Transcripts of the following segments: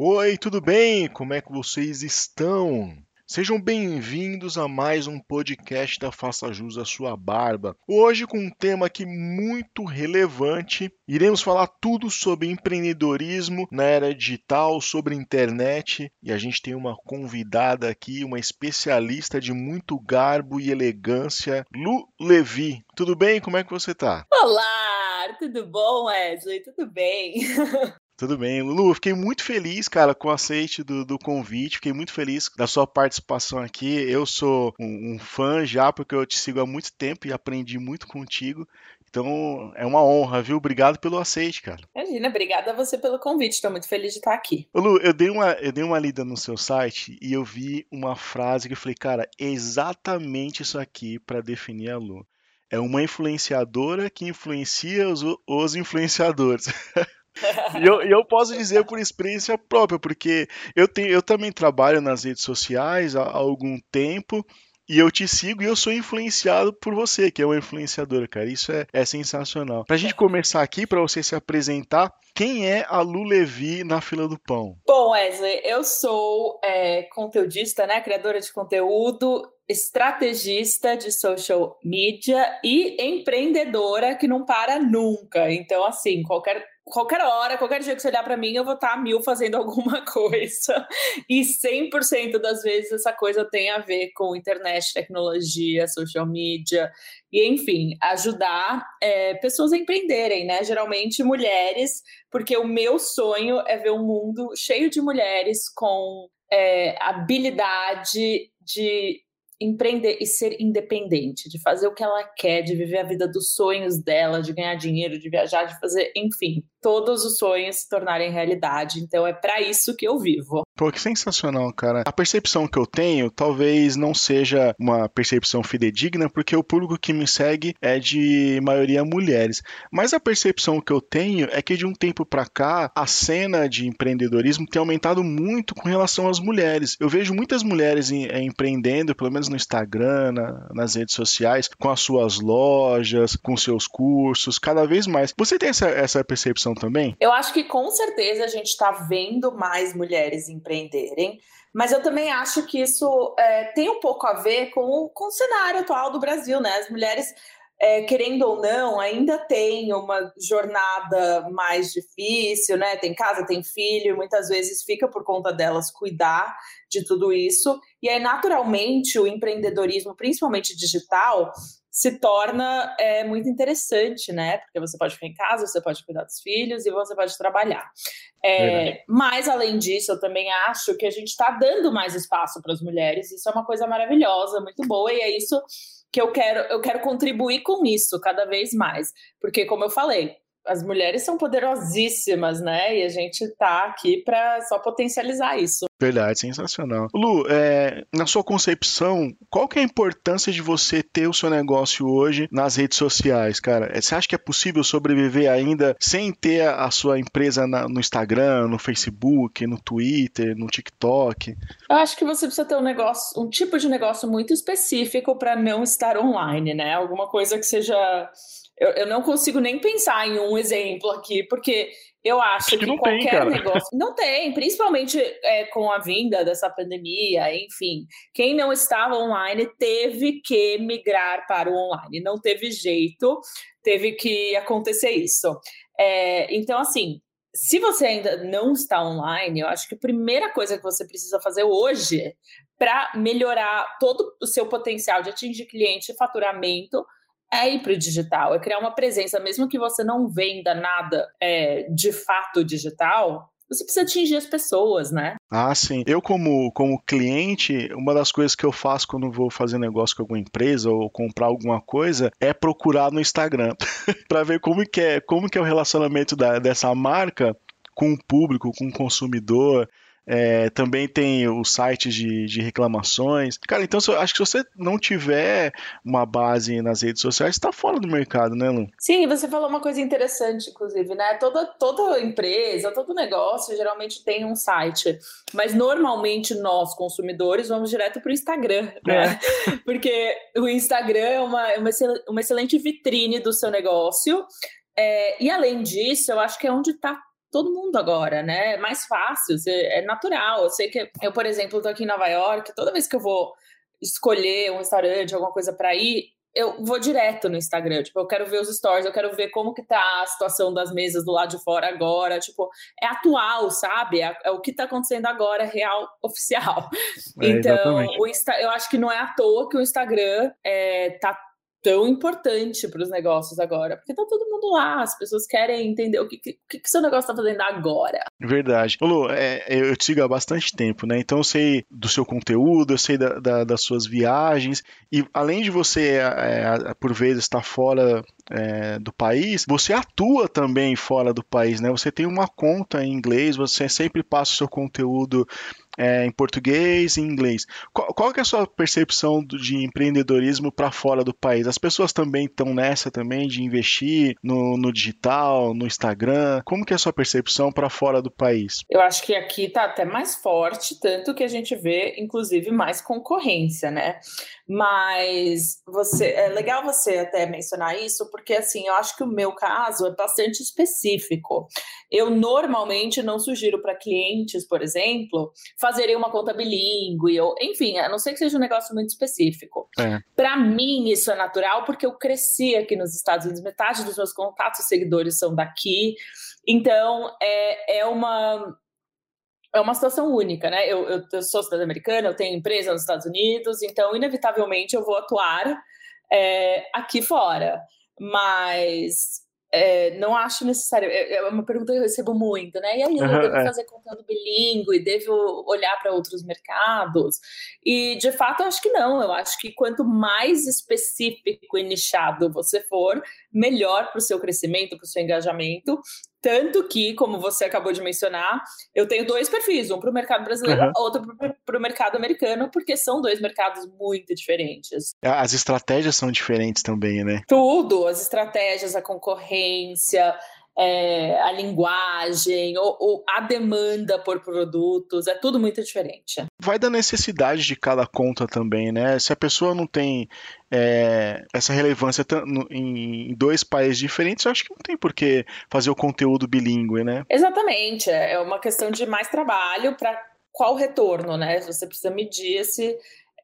Oi, tudo bem? Como é que vocês estão? Sejam bem-vindos a mais um podcast da Faça Jus à Sua Barba. Hoje com um tema aqui muito relevante. Iremos falar tudo sobre empreendedorismo na era digital, sobre internet, e a gente tem uma convidada aqui, uma especialista de muito garbo e elegância, Lu Levi. Tudo bem? Como é que você tá? Olá, tudo bom, Wesley? Tudo bem? Tudo bem. Lulu, fiquei muito feliz, cara, com o aceite do, do, convite. Fiquei muito feliz da sua participação aqui. Eu sou um, um, fã já, porque eu te sigo há muito tempo e aprendi muito contigo. Então, é uma honra, viu? Obrigado pelo aceite, cara. Imagina, obrigada a você pelo convite. Estou muito feliz de estar aqui. Lu, eu dei, uma, eu dei uma lida no seu site e eu vi uma frase que eu falei, cara, é exatamente isso aqui para definir a Lu. É uma influenciadora que influencia os, os influenciadores. e eu, eu posso dizer por experiência própria, porque eu, tenho, eu também trabalho nas redes sociais há, há algum tempo e eu te sigo e eu sou influenciado por você, que é uma influenciadora, cara. Isso é, é sensacional. Pra gente começar aqui, para você se apresentar, quem é a Lu Levi na fila do pão? Bom, Wesley, eu sou é, conteudista, né? Criadora de conteúdo, estrategista de social media e empreendedora que não para nunca. Então, assim, qualquer qualquer hora, qualquer dia que você olhar para mim, eu vou estar tá mil fazendo alguma coisa. E 100% das vezes essa coisa tem a ver com internet, tecnologia, social media, e enfim, ajudar é, pessoas a empreenderem, né? Geralmente mulheres, porque o meu sonho é ver um mundo cheio de mulheres com é, habilidade de empreender e ser independente, de fazer o que ela quer, de viver a vida dos sonhos dela, de ganhar dinheiro, de viajar, de fazer, enfim, todos os sonhos se tornarem realidade. Então é para isso que eu vivo. Pô, que sensacional, cara. A percepção que eu tenho talvez não seja uma percepção fidedigna, porque o público que me segue é de maioria mulheres. Mas a percepção que eu tenho é que de um tempo para cá, a cena de empreendedorismo tem aumentado muito com relação às mulheres. Eu vejo muitas mulheres em, é, empreendendo, pelo menos no Instagram, na, nas redes sociais, com as suas lojas, com seus cursos, cada vez mais. Você tem essa, essa percepção também? Eu acho que com certeza a gente está vendo mais mulheres empreenderem, mas eu também acho que isso é, tem um pouco a ver com, com o cenário atual do Brasil, né? As mulheres é, querendo ou não, ainda tem uma jornada mais difícil, né? Tem casa, tem filho, muitas vezes fica por conta delas cuidar de tudo isso. E aí, naturalmente, o empreendedorismo, principalmente digital, se torna é, muito interessante, né? Porque você pode ficar em casa, você pode cuidar dos filhos e você pode trabalhar. É, mas, além disso, eu também acho que a gente está dando mais espaço para as mulheres. Isso é uma coisa maravilhosa, muito boa, e é isso que eu quero, eu quero contribuir com isso cada vez mais. Porque, como eu falei, as mulheres são poderosíssimas, né? E a gente está aqui para só potencializar isso. Verdade, sensacional. Lu, é, na sua concepção, qual que é a importância de você ter o seu negócio hoje nas redes sociais, cara? É, você acha que é possível sobreviver ainda sem ter a sua empresa na, no Instagram, no Facebook, no Twitter, no TikTok? Eu acho que você precisa ter um negócio, um tipo de negócio muito específico para não estar online, né? Alguma coisa que seja eu, eu, não consigo nem pensar em um exemplo aqui, porque eu acho, acho que, que qualquer tem, negócio. Não tem, principalmente é, com a vinda dessa pandemia, enfim. Quem não estava online teve que migrar para o online. Não teve jeito, teve que acontecer isso. É, então, assim, se você ainda não está online, eu acho que a primeira coisa que você precisa fazer hoje para melhorar todo o seu potencial de atingir cliente e faturamento é ir para o digital, é criar uma presença, mesmo que você não venda nada é, de fato digital, você precisa atingir as pessoas, né? Ah, sim. Eu, como, como cliente, uma das coisas que eu faço quando vou fazer negócio com alguma empresa ou comprar alguma coisa é procurar no Instagram para ver como que, é, como que é o relacionamento da, dessa marca com o público, com o consumidor. É, também tem os sites de, de reclamações. Cara, então acho que se você não tiver uma base nas redes sociais, está fora do mercado, né, Lu? Sim, você falou uma coisa interessante, inclusive, né? Toda, toda empresa, todo negócio geralmente tem um site. Mas normalmente nós, consumidores, vamos direto para o Instagram, né? É. Porque o Instagram é uma, uma, uma excelente vitrine do seu negócio. É, e além disso, eu acho que é onde está todo mundo agora, né? É mais fácil, é natural. Eu sei que eu, por exemplo, tô aqui em Nova York, toda vez que eu vou escolher um restaurante, alguma coisa para ir, eu vou direto no Instagram, tipo, eu quero ver os stories, eu quero ver como que tá a situação das mesas do lado de fora agora, tipo, é atual, sabe? É, é o que tá acontecendo agora, real, oficial. É, então, o Insta, eu acho que não é à toa que o Instagram é, tá tão importante para os negócios agora, porque tá todo mundo lá, as pessoas querem entender o que, que, que seu negócio está fazendo agora. Verdade. Lu, é, eu te sigo há bastante tempo, né? Então eu sei do seu conteúdo, eu sei da, da, das suas viagens, e além de você, é, por vezes, estar fora é, do país, você atua também fora do país, né? Você tem uma conta em inglês, você sempre passa o seu conteúdo é, em português e em inglês. Qual, qual é a sua percepção de empreendedorismo para fora do país? As pessoas também estão nessa também de investir no, no, digital, no Instagram. Como que é a sua percepção para fora do país? Eu acho que aqui está até mais forte, tanto que a gente vê, inclusive, mais concorrência, né? Mas você é legal você até mencionar isso, porque assim, eu acho que o meu caso é bastante específico. Eu normalmente não sugiro para clientes, por exemplo, fazerem uma conta bilíngue, ou enfim, a não ser que seja um negócio muito específico. É. Para mim, isso é natural porque eu cresci aqui nos Estados Unidos, metade dos meus contatos e seguidores são daqui. Então, é, é uma é uma situação única, né? Eu, eu, eu, sou cidadã americana, eu tenho empresa nos Estados Unidos, então, inevitavelmente, eu vou atuar é, aqui fora. Mas é, não acho necessário. É, é uma pergunta que eu recebo muito, né? E aí, eu devo é. fazer conteúdo bilíngue, devo olhar para outros mercados? E de fato, eu acho que não. Eu acho que quanto mais específico e nichado você for, melhor para o seu crescimento, para o seu engajamento. Tanto que, como você acabou de mencionar, eu tenho dois perfis, um para o mercado brasileiro, uhum. outro para o mercado americano, porque são dois mercados muito diferentes. As estratégias são diferentes também, né? Tudo, as estratégias, a concorrência, é, a linguagem, ou, ou, a demanda por produtos, é tudo muito diferente. Vai da necessidade de cada conta também, né? Se a pessoa não tem é, essa relevância em dois países diferentes, eu acho que não tem por que fazer o conteúdo bilíngue, né? Exatamente, é uma questão de mais trabalho para qual retorno, né? Você precisa medir esse,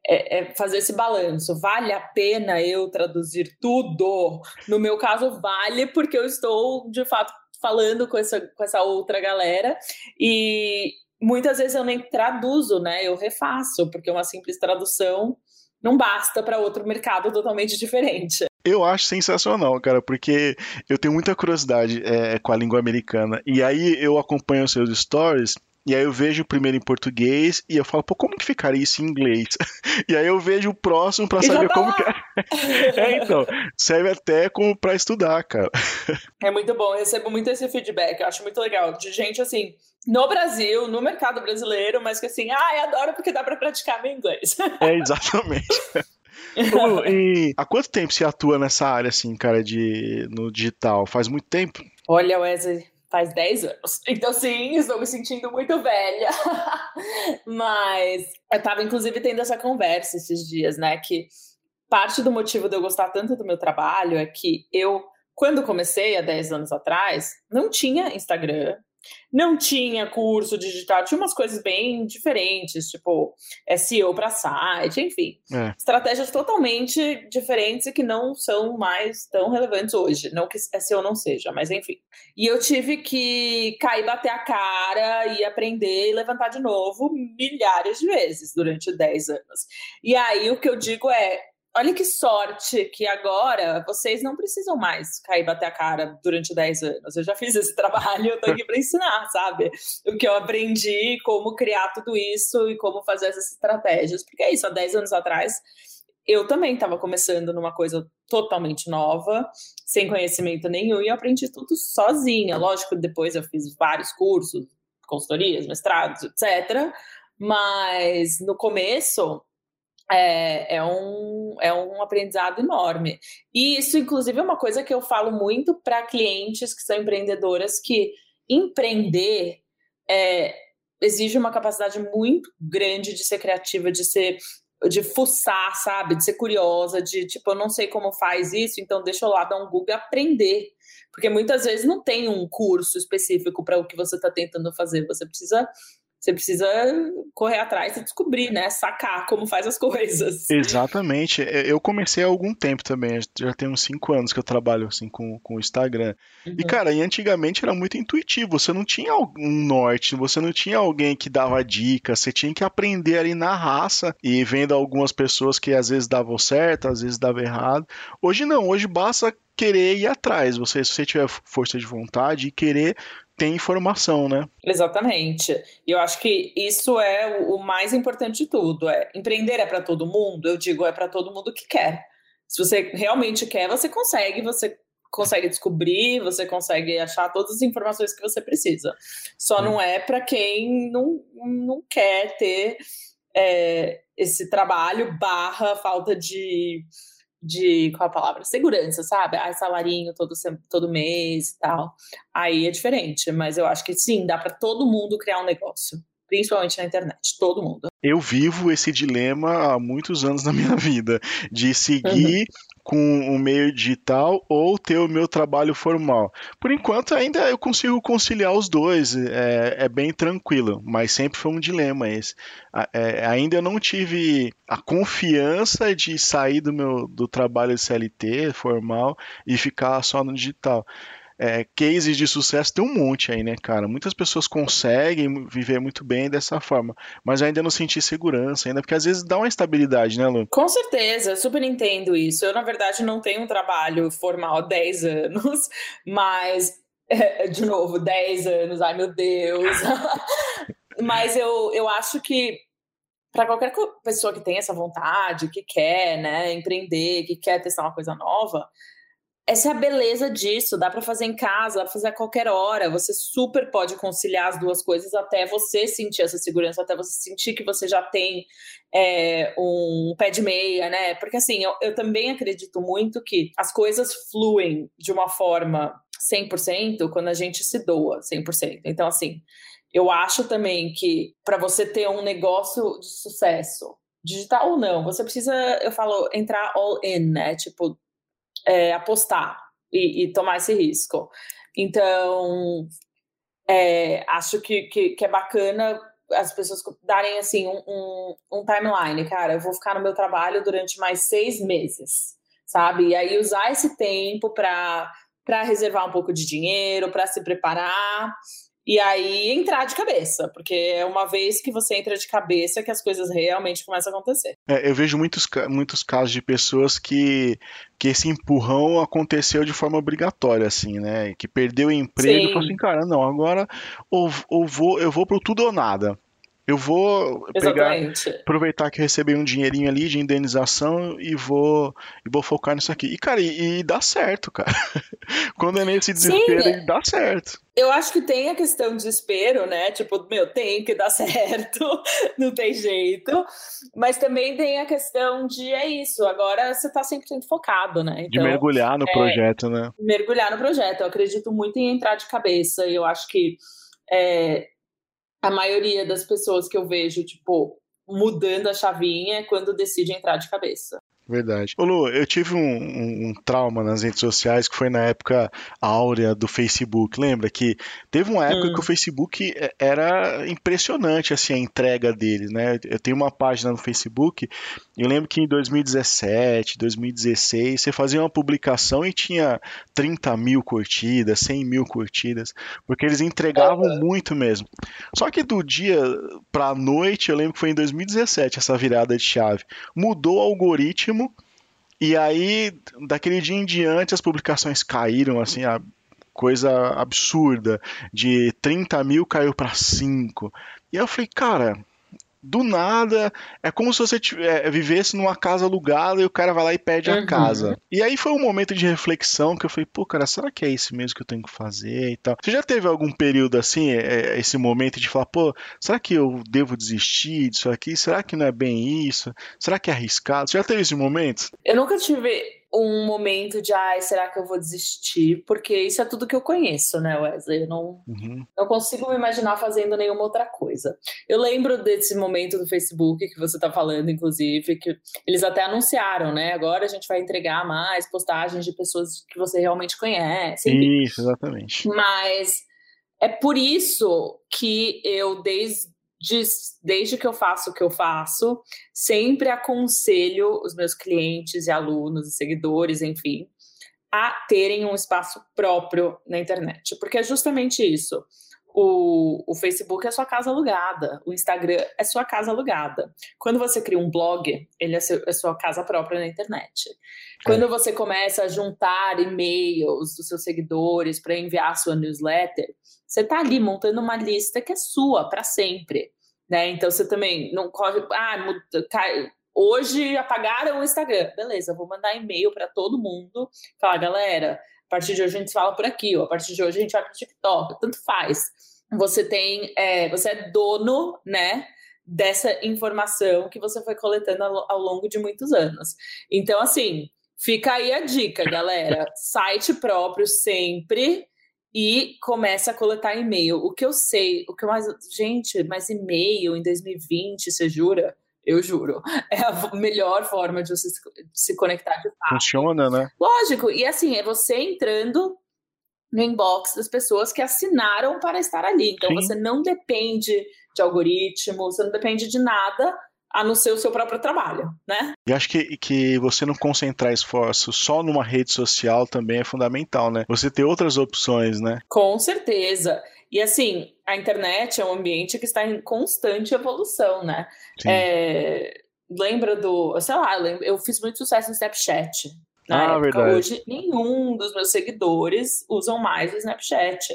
é, é fazer esse balanço. Vale a pena eu traduzir tudo? No meu caso, vale, porque eu estou, de fato, falando com essa, com essa outra galera e muitas vezes eu nem traduzo, né? Eu refaço, porque uma simples tradução não basta para outro mercado totalmente diferente. Eu acho sensacional, cara, porque eu tenho muita curiosidade é, com a língua americana. E aí eu acompanho os seus stories e aí eu vejo o primeiro em português e eu falo, pô, como que ficaria isso em inglês? E aí eu vejo o próximo para saber tá como que é. é. então, serve até como para estudar, cara. É muito bom, eu recebo muito esse feedback, eu acho muito legal, de gente assim, no Brasil, no mercado brasileiro, mas que assim, ah, eu adoro porque dá para praticar meu inglês. É, exatamente. e há quanto tempo você atua nessa área, assim, cara, de, no digital? Faz muito tempo? Olha, Wesley, faz 10 anos. Então, sim, estou me sentindo muito velha. Mas eu estava, inclusive, tendo essa conversa esses dias, né? Que parte do motivo de eu gostar tanto do meu trabalho é que eu, quando comecei há 10 anos atrás, não tinha Instagram, não tinha curso digital, tinha umas coisas bem diferentes, tipo SEO para site, enfim. É. Estratégias totalmente diferentes e que não são mais tão relevantes hoje. Não que SEO não seja, mas enfim. E eu tive que cair, bater a cara e aprender e levantar de novo milhares de vezes durante 10 anos. E aí o que eu digo é olha que sorte que agora vocês não precisam mais cair bater a cara durante 10 anos. Eu já fiz esse trabalho, eu tô aqui para ensinar, sabe? O que eu aprendi, como criar tudo isso e como fazer essas estratégias. Porque é isso, há 10 anos atrás, eu também estava começando numa coisa totalmente nova, sem conhecimento nenhum, e eu aprendi tudo sozinha. Lógico, depois eu fiz vários cursos, consultorias, mestrados, etc. Mas no começo é, é, um, é um aprendizado enorme. E isso, inclusive, é uma coisa que eu falo muito para clientes que são empreendedoras, que empreender é, exige uma capacidade muito grande de ser criativa, de ser de fuçar, sabe? De ser curiosa, de tipo, eu não sei como faz isso, então deixa eu lá dar um Google aprender. Porque muitas vezes não tem um curso específico para o que você está tentando fazer. Você precisa você precisa correr atrás e descobrir, né? Sacar como faz as coisas. Exatamente. É, eu comecei há algum tempo também. Já tem uns cinco anos que eu trabalho assim com, com o Instagram. Uhum. E, cara, e antigamente era muito intuitivo. Você não tinha um norte, você não tinha alguém que dava dicas. Você tinha que aprender ali na raça e vendo algumas pessoas que às vezes davam certo, às vezes davam errado. Hoje não, hoje basta querer ir atrás. Você, se você tiver força de vontade e querer tem informação, né? Exatamente. E eu acho que isso é o mais importante de tudo. É empreender é para todo mundo. Eu digo é para todo mundo que quer. Se você realmente quer, você consegue. Você consegue descobrir, você consegue achar todas as informações que você precisa. Só não é para quem não, não quer ter é, esse trabalho barra falta de de qual a palavra? Segurança, sabe? Ah, salarinho todo, todo mês e tal. Aí é diferente, mas eu acho que sim, dá para todo mundo criar um negócio, principalmente na internet, todo mundo. Eu vivo esse dilema há muitos anos na minha vida, de seguir uhum com o meio digital ou ter o meu trabalho formal. Por enquanto, ainda eu consigo conciliar os dois, é, é bem tranquilo, mas sempre foi um dilema esse. É, ainda não tive a confiança de sair do meu do trabalho CLT formal e ficar só no digital é, cases de sucesso tem um monte aí, né, cara? Muitas pessoas conseguem viver muito bem dessa forma, mas ainda não senti segurança, ainda, porque às vezes dá uma estabilidade, né, Lu? Com certeza, eu super entendo isso. Eu, na verdade, não tenho um trabalho formal há 10 anos, mas, de novo, 10 anos, ai meu Deus. mas eu, eu acho que para qualquer pessoa que tem essa vontade, que quer, né, empreender, que quer testar uma coisa nova, essa é a beleza disso, dá para fazer em casa, dá para fazer a qualquer hora. Você super pode conciliar as duas coisas até você sentir essa segurança, até você sentir que você já tem é, um pé de meia, né? Porque assim, eu, eu também acredito muito que as coisas fluem de uma forma 100% quando a gente se doa 100%. Então, assim, eu acho também que para você ter um negócio de sucesso, digital ou não, você precisa, eu falo, entrar all in, né? Tipo, é, apostar e, e, tomar esse risco. Então, é, acho que, que, que, é bacana as pessoas darem assim um, um, um, timeline, cara. Eu vou ficar no meu trabalho durante mais seis meses, sabe? E aí usar esse tempo para para reservar um pouco de dinheiro, para se preparar e aí entrar de cabeça, porque é uma vez que você entra de cabeça que as coisas realmente começam a acontecer. É, eu vejo muitos, muitos casos de pessoas que, que esse empurrão aconteceu de forma obrigatória, assim, né? Que perdeu o emprego Sim. e falou assim, cara, não, agora ou, ou vou, eu vou pro tudo ou nada. Eu vou pegar, aproveitar que recebi um dinheirinho ali de indenização e vou, e vou focar nisso aqui. E, cara, e, e dá certo, cara. Quando é nesse desespero, Sim, dá certo. Eu acho que tem a questão de desespero, né? Tipo, meu, tem que dar certo, não tem jeito. Mas também tem a questão de, é isso, agora você tá 100% focado, né? Então, de mergulhar no é, projeto, né? Mergulhar no projeto. Eu acredito muito em entrar de cabeça. E eu acho que é, a maioria das pessoas que eu vejo, tipo, mudando a chavinha é quando decide entrar de cabeça. Verdade. Ô Lu, eu tive um, um, um, trauma nas redes sociais que foi na época áurea do Facebook. Lembra que teve uma época hum. que o Facebook é, era impressionante assim a entrega deles, né? Eu tenho uma página no Facebook. Eu lembro que em 2017, 2016, você fazia uma publicação e tinha 30 mil curtidas, 100 mil curtidas, porque eles entregavam uhum. muito mesmo. Só que do dia para noite, eu lembro que foi em 2017 essa virada de chave. Mudou o algoritmo e aí, daquele dia em diante, as publicações caíram, assim, a coisa absurda. De 30 mil caiu para 5. E eu falei, cara, do nada, é como se você é, vivesse numa casa alugada e o cara vai lá e pede uhum. a casa. E aí foi um momento de reflexão que eu falei, pô, cara, será que é isso mesmo que eu tenho que fazer e tal? Você já teve algum período assim, é, esse momento de falar, pô, será que eu devo desistir disso aqui? Será que não é bem isso? Será que é arriscado? Você já teve esse momento? Eu nunca tive um momento de, ai, será que eu vou desistir? Porque isso é tudo que eu conheço, né, Wesley? Eu não, uhum. não consigo me imaginar fazendo nenhuma outra coisa. Eu lembro desse momento do Facebook que você está falando, inclusive, que eles até anunciaram, né? Agora a gente vai entregar mais postagens de pessoas que você realmente conhece. Enfim. Isso, exatamente. Mas é por isso que eu, desde desde que eu faço o que eu faço, sempre aconselho os meus clientes e alunos e seguidores, enfim, a terem um espaço próprio na internet, porque é justamente isso. O, o Facebook é sua casa alugada, o Instagram é sua casa alugada. Quando você cria um blog, ele é, seu, é sua casa própria na internet. Quando é. você começa a juntar e-mails dos seus seguidores para enviar sua newsletter, você está ali montando uma lista que é sua para sempre. Né? Então você também não corre. Ah, hoje apagaram o Instagram. Beleza, vou mandar e-mail para todo mundo. Falar, galera, a partir de hoje a gente fala por aqui, ou a partir de hoje a gente vai para o TikTok. Tanto faz. Você tem. É, você é dono, né? Dessa informação que você foi coletando ao, ao longo de muitos anos. Então, assim, fica aí a dica, galera. Site próprio sempre e começa a coletar e-mail. O que eu sei, o que eu mais. Gente, mas e-mail em 2020, você jura? Eu juro. É a melhor forma de você se conectar de fato. Funciona, né? Lógico. E assim, é você entrando no inbox das pessoas que assinaram para estar ali. Então Sim. você não depende de algoritmo, você não depende de nada a não ser o seu próprio trabalho, né? E acho que, que você não concentrar esforços só numa rede social também é fundamental, né? Você ter outras opções, né? Com certeza. E assim, a internet é um ambiente que está em constante evolução, né? É, lembra do, sei lá, eu fiz muito sucesso no Snapchat. Na ah, época, verdade. hoje, nenhum dos meus seguidores usam mais o Snapchat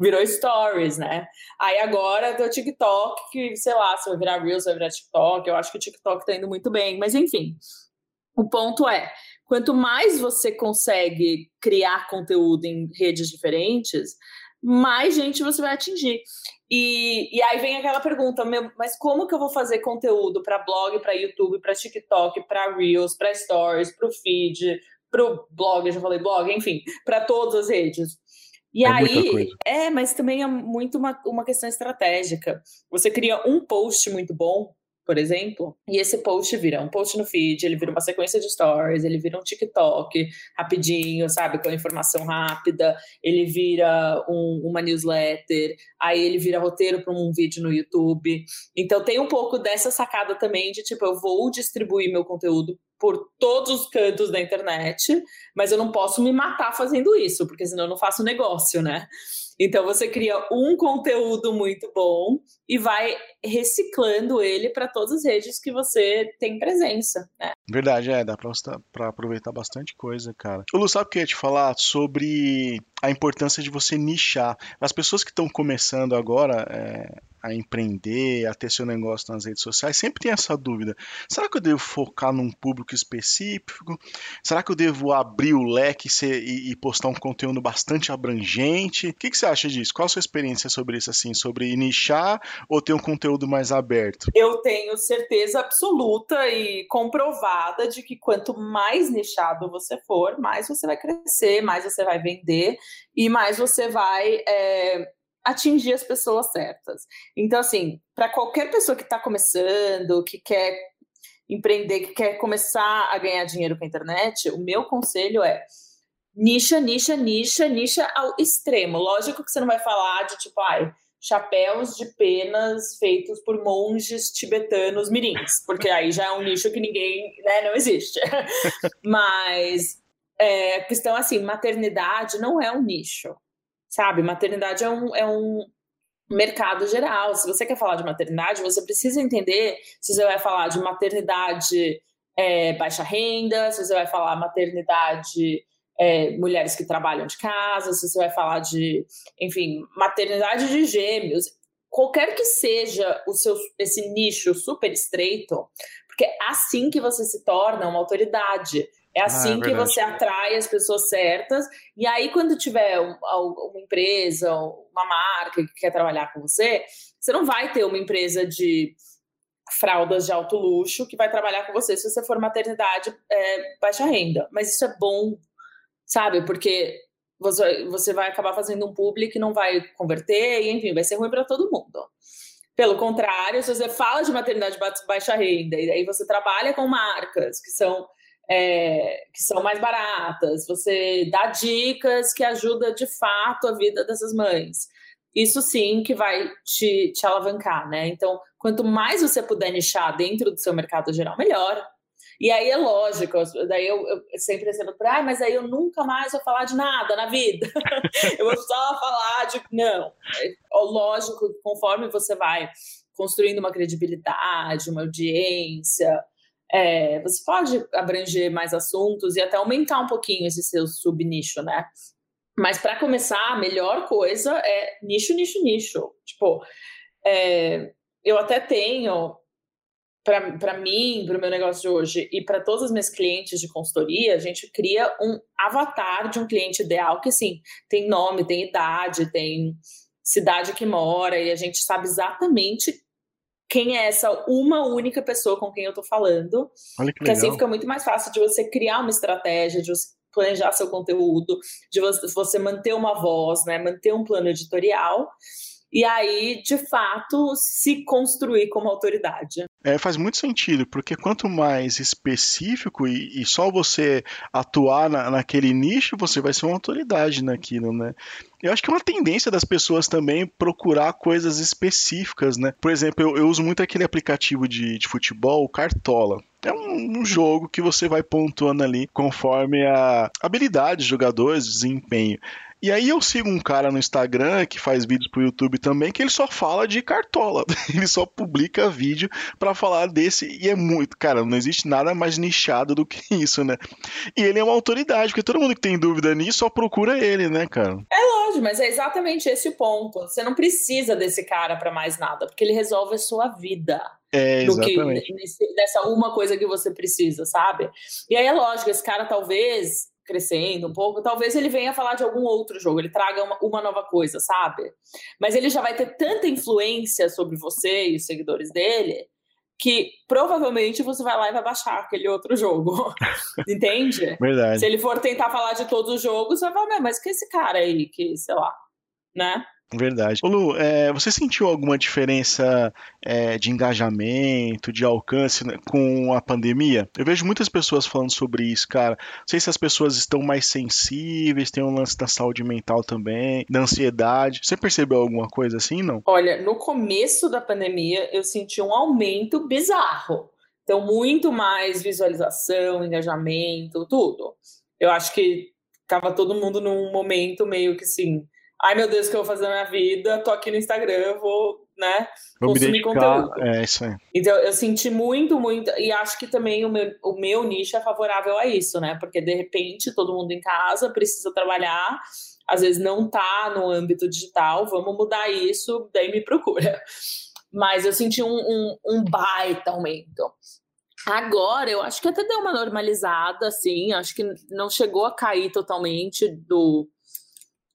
virou stories, né? Aí agora do TikTok, que sei lá, se vai virar Reels, vai virar TikTok, eu acho que o TikTok tá indo muito bem, mas enfim. O ponto é, quanto mais você consegue criar conteúdo em redes diferentes, mais gente você vai atingir. E, e aí vem aquela pergunta, meu, mas como que eu vou fazer conteúdo para blog, para YouTube, para TikTok, para Reels, para Stories, para o feed, para o blog, eu já falei blog, enfim, para todas as redes. E é aí, é, mas também é muito uma, uma questão estratégica. Você cria um post muito bom, por exemplo, e esse post vira um post no feed, ele vira uma sequência de stories, ele vira um TikTok rapidinho, sabe, com informação rápida, ele vira um, uma newsletter, aí ele vira roteiro para um vídeo no YouTube. Então tem um pouco dessa sacada também de tipo, eu vou distribuir meu conteúdo por todos os cantos da internet, mas eu não posso me matar fazendo isso, porque senão eu não faço negócio, né? Então você cria um conteúdo muito bom e vai reciclando ele para todas as redes que você tem presença. Né? Verdade, é, dá para aproveitar bastante coisa, cara. O Lu, sabe o que eu ia te falar sobre a importância de você nichar. As pessoas que estão começando agora, é, a empreender, a ter seu negócio nas redes sociais, sempre tem essa dúvida. Será que eu devo focar num público específico? Será que eu devo abrir o leque e, e postar um conteúdo bastante abrangente? O que, que, você acha disso? Qual a sua experiência sobre isso, assim, sobre nichar ou ter um conteúdo mais aberto? Eu tenho certeza absoluta e comprovada de que quanto mais nichado você for, mais você vai crescer, mais você vai vender e mais você vai é, atingir as pessoas certas. Então, assim, para qualquer pessoa que está começando, que quer empreender, que quer começar a ganhar dinheiro com a internet, o meu conselho é nicha, nicha, nicha, nicha ao extremo. Lógico que você não vai falar de tipo, ai, chapéus de penas feitos por monges tibetanos mirins, porque aí já é um nicho que ninguém, né, não existe. Mas é, questão assim, maternidade não é um nicho sabe? Maternidade é um, é um mercado geral. Se você quer falar de maternidade, você precisa entender se você vai falar de maternidade é, baixa renda, se você vai falar maternidade é, mulheres que trabalham de casa, se você vai falar de, enfim, maternidade de gêmeos, qualquer que seja o seu esse nicho super estreito, porque é assim que você se torna uma autoridade. É assim ah, é que você atrai as pessoas certas. E aí, quando tiver uma empresa, uma marca que quer trabalhar com você, você não vai ter uma empresa de fraldas de alto luxo que vai trabalhar com você se você for maternidade é, baixa renda. Mas isso é bom, sabe? Porque você, você vai acabar fazendo um público que não vai converter, e enfim, vai ser ruim para todo mundo. Pelo contrário, se você fala de maternidade baixa renda e aí você trabalha com marcas que são é, que são mais baratas, você dá dicas que ajudam de fato a vida dessas mães. Isso sim que vai te, te alavancar, né? Então, quanto mais você puder nichar dentro do seu mercado geral, melhor. E aí é lógico, daí eu, eu sempre recebo, ah, mas aí eu nunca mais vou falar de nada na vida. eu vou só falar de. Não. É lógico, conforme você vai construindo uma credibilidade, uma audiência, é, você pode abranger mais assuntos e até aumentar um pouquinho esse seu subnicho, né? Mas para começar, a melhor coisa é nicho, nicho, nicho. Tipo, é, eu até tenho para mim, para o meu negócio de hoje e para todas as minhas clientes de consultoria, a gente cria um avatar de um cliente ideal que, assim, tem nome, tem idade, tem cidade que mora e a gente sabe exatamente quem é essa uma única pessoa com quem eu estou falando. Olha que Porque assim fica muito mais fácil de você criar uma estratégia, de você planejar seu conteúdo, de você manter uma voz, né, manter um plano editorial e aí, de fato, se construir como autoridade. É, faz muito sentido, porque quanto mais específico e, e só você atuar na, naquele nicho, você vai ser uma autoridade naquilo, né? Eu acho que é uma tendência das pessoas também procurar coisas específicas, né? Por exemplo, eu, eu uso muito aquele aplicativo de, de futebol, Cartola. É um, um, jogo que você vai pontuando ali conforme a habilidade dos jogadores, desempenho. E aí eu sigo um cara no Instagram que faz vídeos pro YouTube também, que ele só fala de cartola. Ele só publica vídeo para falar desse. E é muito. Cara, não existe nada mais nichado do que isso, né? E ele é uma autoridade, porque todo mundo que tem dúvida nisso só procura ele, né, cara? É lógico, mas é exatamente esse o ponto. Você não precisa desse cara para mais nada, porque ele resolve a sua vida. É, exatamente. Que, dessa uma coisa que você precisa, sabe? E aí é lógico, esse cara talvez crescendo um pouco, talvez ele venha falar de algum outro jogo, ele traga uma, uma, nova coisa, sabe? Mas ele já vai ter tanta influência sobre você e os seguidores dele que provavelmente você vai lá e vai baixar aquele outro jogo. Entende? Verdade. Se ele for tentar falar de todos os jogos, você vai falar, mas que esse cara aí, que, sei lá, né? Verdade. Ô Lu, é, você sentiu alguma diferença é, de engajamento, de alcance né, com a pandemia? Eu vejo muitas pessoas falando sobre isso, cara. Não sei se as pessoas estão mais sensíveis, tem um lance da saúde mental também, da ansiedade. Você percebeu alguma coisa assim, não? Olha, no começo da pandemia eu senti um aumento bizarro. Então, muito mais visualização, engajamento, tudo. Eu acho que estava todo mundo num momento meio que assim ai meu Deus, o que eu vou fazer na minha vida? Tô aqui no Instagram, vou, né, vou consumir conteúdo. É isso aí. Então eu senti muito, muito, e acho que também o meu, o meu nicho é favorável a isso, né? Porque de repente todo mundo em casa precisa trabalhar, às vezes não tá no âmbito digital, vamos mudar isso, daí me procura. Mas eu senti um, um, um baita aumento. Agora, eu acho que até deu uma normalizada, assim, acho que não chegou a cair totalmente do,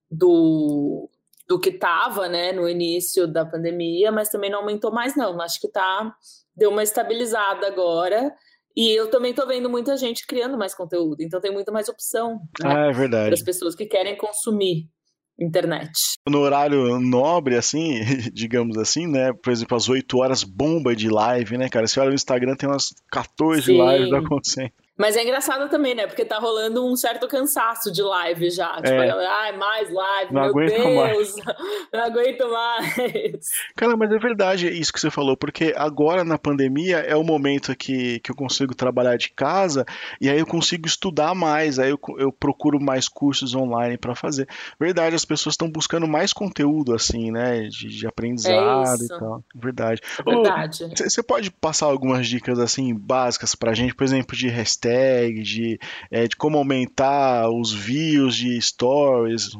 do, do que estava né, no início da pandemia, mas também não aumentou mais, não. Acho que tá, deu uma estabilizada agora. E eu também estou vendo muita gente criando mais conteúdo, então tem muito mais opção. Né, ah, é verdade. Para as pessoas que querem consumir internet. No horário nobre, assim, digamos assim, né? Por exemplo, às 8 horas, bomba de live, né, cara? Você olha no Instagram, tem umas 14 Sim. lives acontecendo. Mas é engraçado também, né? Porque tá rolando um certo cansaço de live já. Tipo, é. a galera, ai, mais live, não meu Deus, mais. não aguento mais. Cara, mas é verdade isso que você falou, porque agora na pandemia é o momento que, que eu consigo trabalhar de casa e aí eu consigo estudar mais, aí eu, eu procuro mais cursos online para fazer. Verdade, as pessoas estão buscando mais conteúdo, assim, né? De, de aprendizado é e tal. Verdade. Verdade. Você pode passar algumas dicas, assim, básicas pra gente, por exemplo, de hashtag hashtag, de, é, de como aumentar os views de stories.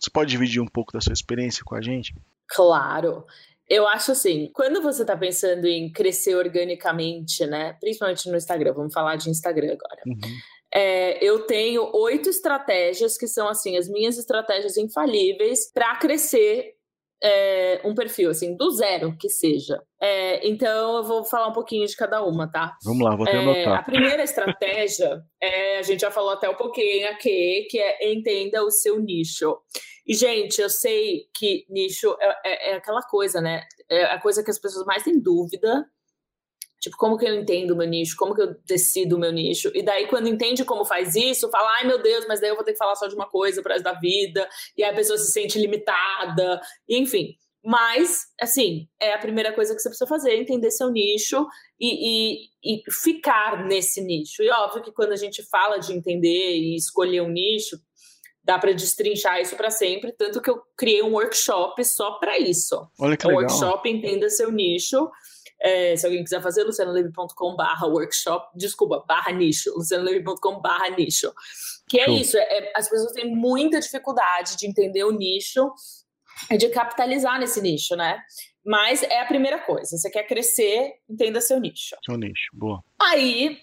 Você pode dividir um pouco da sua experiência com a gente? Claro. Eu acho assim, quando você está pensando em crescer organicamente, né? Principalmente no Instagram, vamos falar de Instagram agora. Uhum. É, eu tenho oito estratégias que são assim as minhas estratégias infalíveis para crescer é, um perfil, assim, do zero que seja. É, então, eu vou falar um pouquinho de cada uma, tá? Vamos lá, vou até É, anotar. a primeira estratégia, é, a gente já falou até um pouquinho aqui, que é entenda o seu nicho. E, gente, eu sei que nicho é, é- é aquela coisa, né? É a coisa que as pessoas mais têm dúvida. Tipo, como que eu entendo o meu nicho? Como que eu decido o meu nicho? E daí, quando entende como faz isso, fala, ai meu Deus, mas daí eu vou ter que falar só de uma coisa resto da vida. E aí a pessoa se sente limitada. Enfim. Mas, assim, é a primeira coisa que você precisa fazer, entender seu nicho e, e- e ficar nesse nicho. E óbvio que quando a gente fala de entender e escolher um nicho, dá para destrinchar isso para sempre. Tanto que eu criei um workshop só para isso. Olha que É legal. workshop Entenda Seu Nicho. É, se alguém quiser fazer, lucianoleve.com barra workshop, desculpa, barra nicho, lucianoleve.com barra nicho. Que é Show. isso, é- é- as pessoas têm muita dificuldade de entender o nicho e de capitalizar nesse nicho, né? Mas é a primeira coisa, você quer crescer, entenda seu nicho. Seu nicho. Boa. Aí,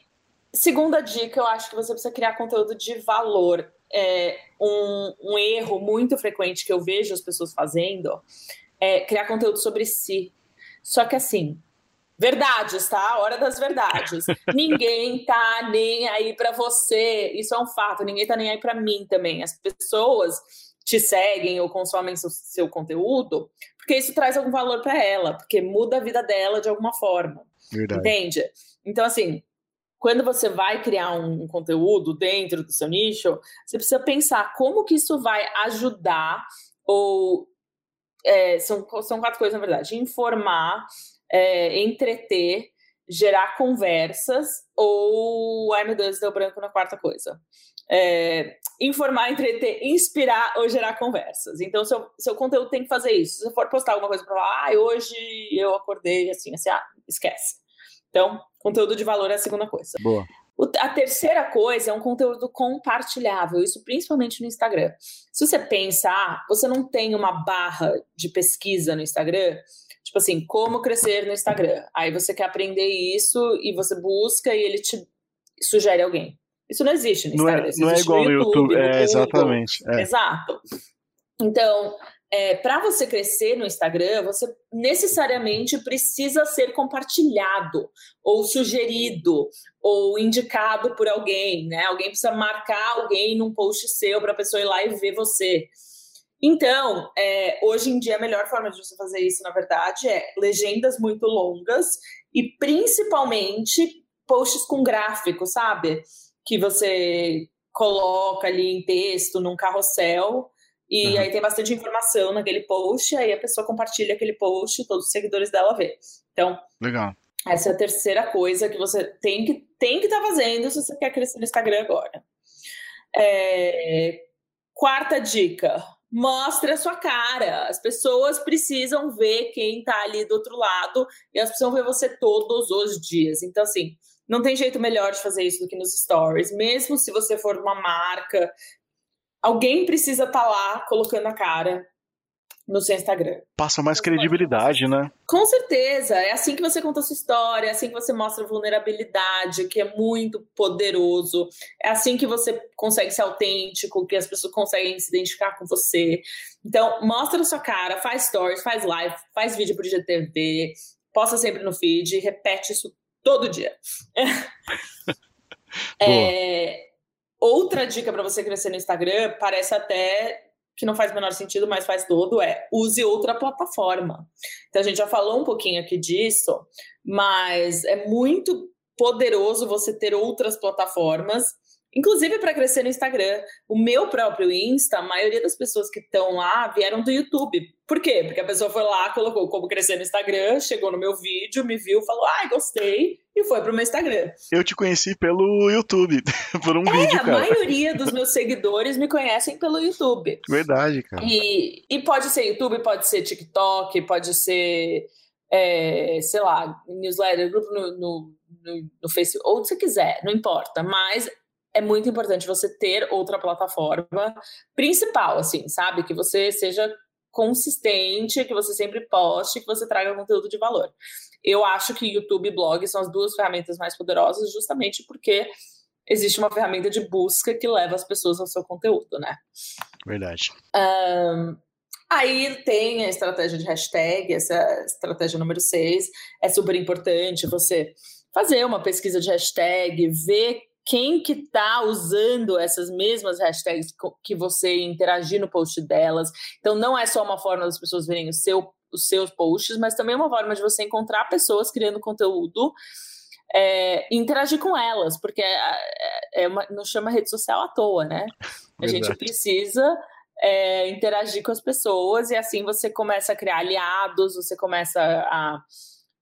segunda dica, eu acho que você precisa criar conteúdo de valor. É, um, um erro muito frequente que eu vejo as pessoas fazendo é criar conteúdo sobre si. Só que assim, verdades, tá? Hora das verdades. ninguém tá nem aí pra você. Isso é um fato. Ninguém tá nem aí pra mim também. As pessoas te seguem ou consomem seu, seu conteúdo porque isso traz algum valor pra ela, porque muda a vida dela de alguma forma. Verdade. Entende? Então, assim, quando você vai criar um conteúdo dentro do seu nicho, você precisa pensar como que isso vai ajudar ou é, são, são quatro coisas, na verdade. Informar, é, entreter, gerar conversas ou. Ai, meu Deus, deu branco na quarta coisa. É, informar, entreter, inspirar ou gerar conversas. Então, seu, seu conteúdo tem que fazer isso. Se você for postar alguma coisa para falar, ah, hoje eu acordei assim, assim, ah, esquece. Então, conteúdo de valor é a segunda coisa. Boa. O- A terceira coisa é um conteúdo compartilhável, isso principalmente no Instagram. Se você pensa, ah, você não tem uma barra de pesquisa no Instagram, tipo assim, como crescer no Instagram. Aí você quer aprender isso e você busca e ele te sugere alguém. Isso não existe no Não Instagram. é, isso não é igual no YouTube. no É, exatamente. É. Exato. Então, para você crescer no Instagram, você necessariamente precisa ser compartilhado, ou sugerido, ou indicado por alguém, né? Alguém precisa marcar alguém num post seu para a pessoa ir lá e ver você. Então, é, hoje em dia, a melhor forma de você fazer isso, na verdade, é legendas muito longas e principalmente posts com gráfico, sabe? Que você coloca ali em texto, num carrossel, e Uhum. aí tem bastante informação naquele post, aí a pessoa compartilha aquele post, todos os seguidores dela vê. Então, Legal. essa é a terceira coisa que você tem que tem que estar fazendo se você quer crescer no Instagram agora. É, Quarta dica: mostre a sua cara. As pessoas precisam ver quem está ali do outro lado e elas precisam ver você todos os dias. Então, assim, não tem jeito melhor de fazer isso do que nos stories. Mesmo se você for uma marca, alguém precisa estar lá colocando a cara no seu Instagram. Passa mais credibilidade, né? Com certeza, é assim que você conta a sua história, é assim que você mostra vulnerabilidade, que é muito poderoso, é assim que você consegue ser autêntico, que as pessoas conseguem se identificar com você. Então, mostra a sua cara, faz stories, faz live, faz vídeo pro GTV, posta sempre no feed, repete isso todo dia. É, outra dica para você crescer no Instagram, parece até que não faz o menor sentido, mas faz todo, é use outra plataforma. Então a gente já falou um pouquinho aqui disso, mas é muito poderoso você ter outras plataformas, inclusive para crescer no Instagram. O meu próprio Insta, a maioria das pessoas que estão lá vieram do YouTube. Por quê? Porque a pessoa foi lá, colocou como crescer no Instagram, chegou no meu vídeo, me viu, falou, ai, gostei, e foi pro meu Instagram. Eu te conheci pelo YouTube, por um vídeo, É, a cara. maioria dos meus seguidores me conhecem pelo YouTube. Verdade, cara. E, e pode ser YouTube, pode ser TikTok, pode ser, é, sei lá, newsletter, grupo no, no, no, no Facebook, onde você quiser, não importa. Mas é muito importante você ter outra plataforma principal, assim, sabe? Que você seja consistente, que você sempre poste, que você traga conteúdo de valor. Eu acho que YouTube e blog são as duas ferramentas mais poderosas, justamente porque existe uma ferramenta de busca que leva as pessoas ao seu conteúdo, né? Verdade. Um, Aí tem a estratégia de hashtag, essa estratégia número 6. É super importante você fazer uma pesquisa de hashtag, ver quem que está usando essas mesmas hashtags que você interagir no post delas. Então não é só uma forma das pessoas verem o seu, os seus posts, mas também uma forma de você encontrar pessoas criando conteúdo é, interagir com elas, porque é, é, é uma, não chama rede social à toa, né? A gente precisa é, interagir com as pessoas e assim você começa a criar aliados, você começa a,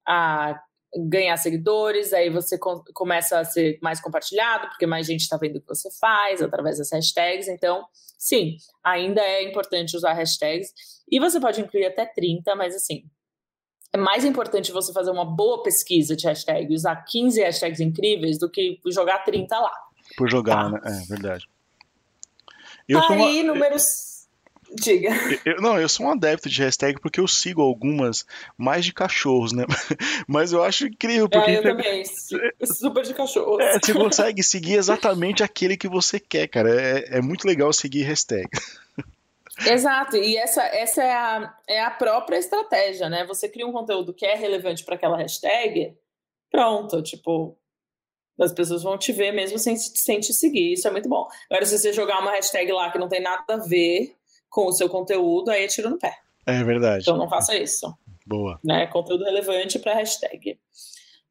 a ganhar seguidores, aí você com, começa a ser mais compartilhado, porque mais gente está vendo o que você faz através das hashtags. Então, sim, ainda é importante usar hashtags. E você pode incluir até 30, mas assim, é mais importante você fazer uma boa pesquisa de hashtag, usar 15 hashtags incríveis do que jogar 30 lá. Por jogar, tá? né? É verdade. Eu Aí, uma... números. Diga. Eu, não, eu sou um adepto de hashtag porque eu sigo algumas mais de cachorros, né? Mas eu acho incrível porque. É, eu também. Super de cachorros. É, você consegue seguir exatamente aquele que você quer, cara. É, é muito legal seguir hashtag. Exato, e essa, essa é, a, é a própria estratégia, né? Você cria um conteúdo que é relevante para aquela hashtag, pronto, tipo, as pessoas vão te ver mesmo sem, sem te seguir, isso é muito bom. Agora, se você jogar uma hashtag lá que não tem nada a ver com o seu conteúdo, aí é tiro no pé. É verdade. Então não faça isso. Boa. Né? Conteúdo relevante para hashtag.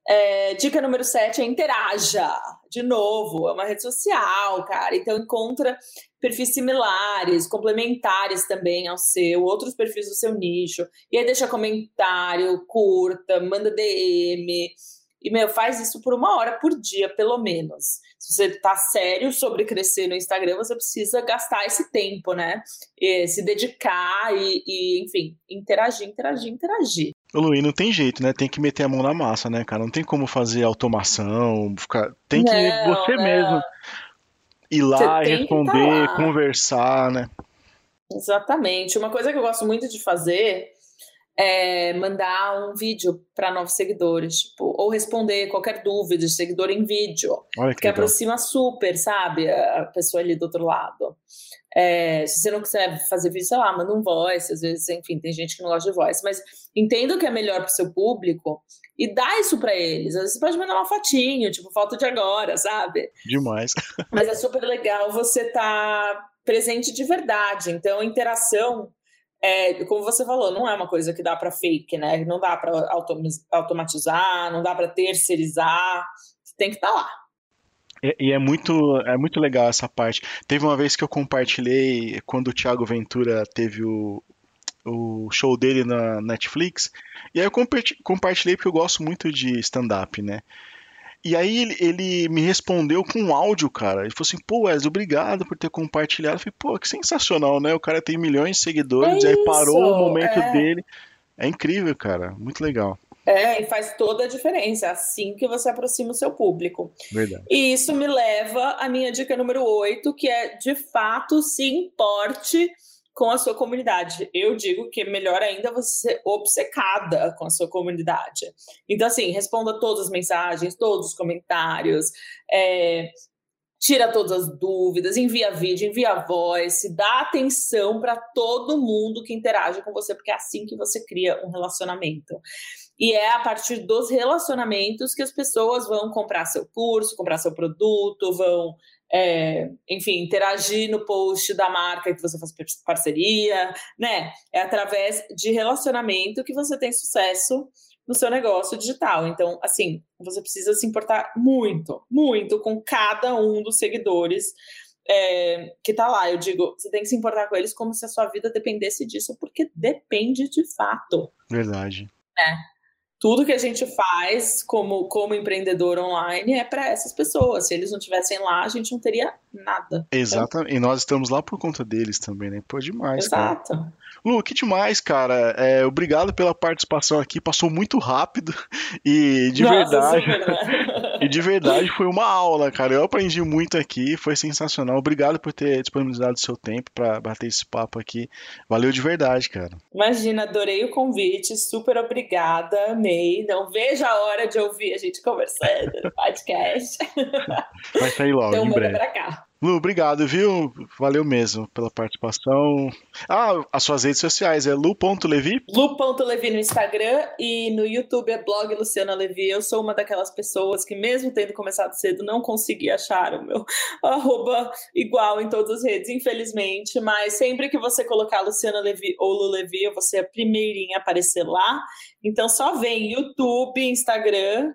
É, dica número 7 é interaja. De novo, é uma rede social, cara. Então encontra perfis similares, complementares também ao seu, outros perfis do seu nicho. E aí deixa comentário, curta, manda DM. E, meu, faz isso por uma hora por dia, pelo menos. Se você tá sério sobre crescer no Instagram, você precisa gastar esse tempo, né? E se dedicar e, e, enfim, interagir, interagir, interagir. Ô Luiz, não tem jeito, né? Tem que meter a mão na massa, né, cara? Não tem como fazer automação, ficar... tem que não, você não. mesmo ir lá, responder, lá. conversar, né? Exatamente. Uma coisa que eu gosto muito de fazer é mandar um vídeo para novos seguidores, tipo, ou responder qualquer dúvida de seguidor em vídeo, Olha que, que aproxima super, sabe, a pessoa ali do outro lado. É, se você não quiser fazer vídeo, sei lá, manda um voice, às vezes, enfim, tem gente que não gosta de voice, mas entenda o que é melhor para o seu público e dá isso para eles. Às vezes você pode mandar uma fotinho, tipo, foto de agora, sabe? Demais. Mas é super legal você estar tá presente de verdade. Então, interação é, como você falou, não é uma coisa que dá para fake, né? Não dá para automatizar, não dá para terceirizar, tem que estar tá lá. E, é muito é muito legal essa parte. Teve uma vez que eu compartilhei quando o Thiago Ventura teve o, o show dele na Netflix, e aí eu compartilhei porque eu gosto muito de stand-up, né? E aí ele, ele, me respondeu com um áudio, cara. Ele falou assim, pô, Wesley, obrigado por ter compartilhado. Eu falei, pô, que sensacional, né? O cara tem milhões de seguidores, é aí parou o momento é... dele. É incrível, cara. Muito legal. É, e faz toda a diferença, assim que você aproxima o seu público. Verdade. E isso me leva à minha dica número 8, que é de fato se importe com a sua comunidade. Eu digo que é melhor ainda você ser obcecada com a sua comunidade. Então, assim, responda todas as mensagens, todos os comentários, é, tira todas as dúvidas, envia vídeo, envia voz, dá atenção para todo mundo que interage com você, porque é assim que você cria um relacionamento. E é a partir dos relacionamentos que as pessoas vão comprar seu curso, comprar seu produto, vão é, enfim, interagir no post da marca que você faz parceria, né? É através de relacionamento que você tem sucesso no seu negócio digital. Então, assim, você precisa se importar muito, muito com cada um dos seguidores é, que tá lá. Eu digo, você tem que se importar com eles como se a sua vida dependesse disso, porque depende de fato. Verdade. É tudo que a gente faz como, como empreendedor online é para essas pessoas. Se eles não estivessem lá, a gente não teria nada. Exato. Então... E nós estamos lá por conta deles também, né? Pô, demais. Exato. Cara. Lu, que demais, cara. É, obrigado pela participação aqui. Passou muito rápido e de Nossa, verdade. Super, né? e de verdade foi uma aula, cara. Eu aprendi muito aqui, foi sensacional. Obrigado por ter disponibilizado o seu tempo para bater esse papo aqui. Valeu de verdade, cara. Imagina, adorei o convite. Super obrigada, amei. Não vejo a hora de ouvir a gente conversando no podcast. Vai sair logo, então, em breve. Pra cá. Lu, obrigado, viu? Valeu mesmo pela participação. Ah, as suas redes sociais é lu.levi? Lu.levi no Instagram e no YouTube é blog Luciana Levi. Eu sou uma daquelas pessoas que, mesmo tendo começado cedo, não consegui achar o meu arroba igual em todas as redes, infelizmente. Mas sempre que você colocar Luciana Levi ou Lu Levi, eu vou ser a primeirinha a aparecer lá. Então só vem YouTube, Instagram.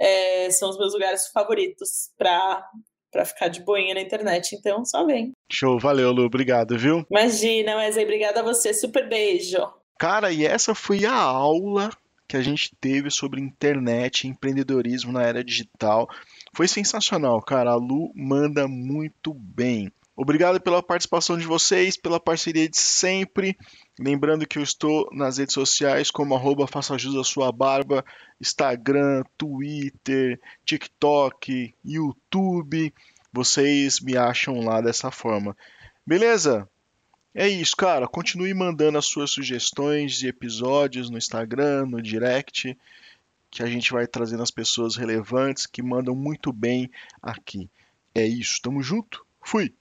É, são os meus lugares favoritos para para ficar de boinha na internet. Então, só vem. Show, valeu, Lu. Obrigado, viu? Imagina, Wesley. Obrigada a você. Super beijo. Cara, e essa foi a aula que a gente teve sobre internet e empreendedorismo na era digital. Foi sensacional, cara. A Lu manda muito bem. Obrigado pela participação de vocês, pela parceria de sempre. Lembrando que eu estou nas redes sociais como arroba faça jus sua barba, Instagram, Twitter, TikTok, YouTube. Vocês me acham lá dessa forma. Beleza? É isso, cara. Continue mandando as suas sugestões de episódios no Instagram, no direct, que a gente vai trazendo as pessoas relevantes que mandam muito bem aqui. É isso. Tamo junto? Fui!